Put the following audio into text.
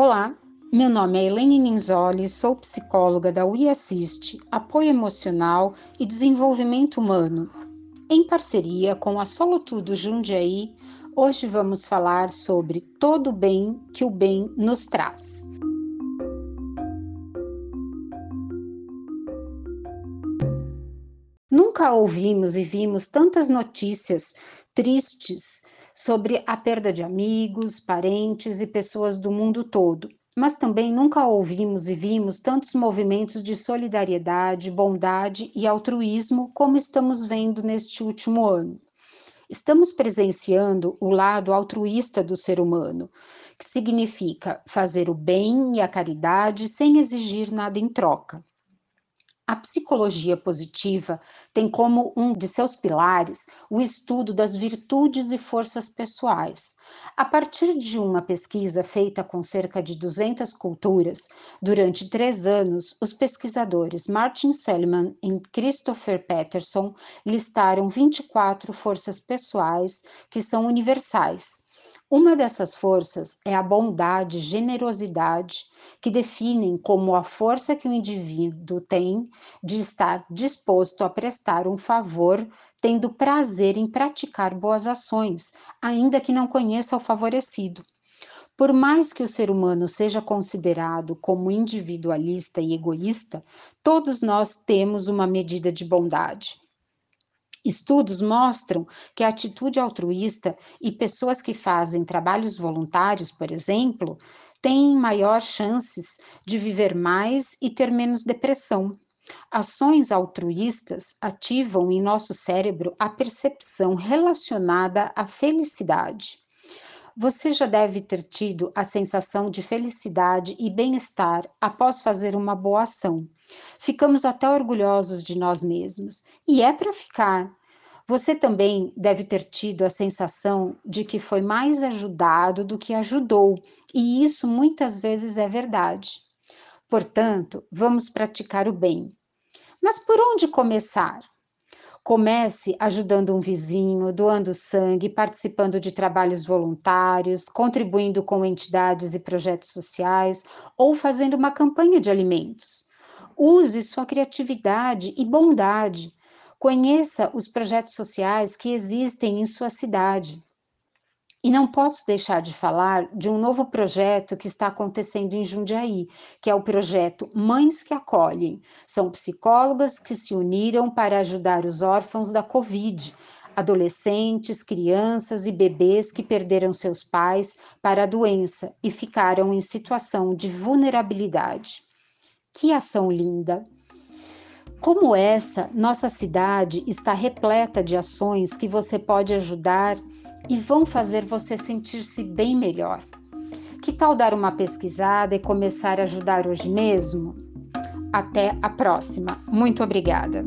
Olá, meu nome é Helene Ninzoli, sou psicóloga da UI Assist, Apoio Emocional e Desenvolvimento Humano. Em parceria com a Solo Tudo Jundiaí, hoje vamos falar sobre todo o bem que o bem nos traz. Nunca ouvimos e vimos tantas notícias tristes sobre a perda de amigos, parentes e pessoas do mundo todo, mas também nunca ouvimos e vimos tantos movimentos de solidariedade, bondade e altruísmo como estamos vendo neste último ano. Estamos presenciando o lado altruísta do ser humano, que significa fazer o bem e a caridade sem exigir nada em troca. A psicologia positiva tem como um de seus pilares o estudo das virtudes e forças pessoais. A partir de uma pesquisa feita com cerca de 200 culturas, durante três anos, os pesquisadores Martin Seligman e Christopher Peterson listaram 24 forças pessoais que são universais uma dessas forças é a bondade, generosidade, que definem como a força que o indivíduo tem de estar disposto a prestar um favor, tendo prazer em praticar boas ações, ainda que não conheça o favorecido. Por mais que o ser humano seja considerado como individualista e egoísta, todos nós temos uma medida de bondade. Estudos mostram que a atitude altruísta e pessoas que fazem trabalhos voluntários, por exemplo, têm maior chances de viver mais e ter menos depressão. Ações altruístas ativam em nosso cérebro a percepção relacionada à felicidade. Você já deve ter tido a sensação de felicidade e bem-estar após fazer uma boa ação. Ficamos até orgulhosos de nós mesmos, e é para ficar. Você também deve ter tido a sensação de que foi mais ajudado do que ajudou, e isso muitas vezes é verdade. Portanto, vamos praticar o bem. Mas por onde começar? Comece ajudando um vizinho, doando sangue, participando de trabalhos voluntários, contribuindo com entidades e projetos sociais ou fazendo uma campanha de alimentos. Use sua criatividade e bondade. Conheça os projetos sociais que existem em sua cidade. E não posso deixar de falar de um novo projeto que está acontecendo em Jundiaí, que é o projeto Mães que Acolhem. São psicólogas que se uniram para ajudar os órfãos da Covid, adolescentes, crianças e bebês que perderam seus pais para a doença e ficaram em situação de vulnerabilidade. Que ação linda! Como essa, nossa cidade está repleta de ações que você pode ajudar e vão fazer você sentir-se bem melhor. Que tal dar uma pesquisada e começar a ajudar hoje mesmo? Até a próxima. Muito obrigada.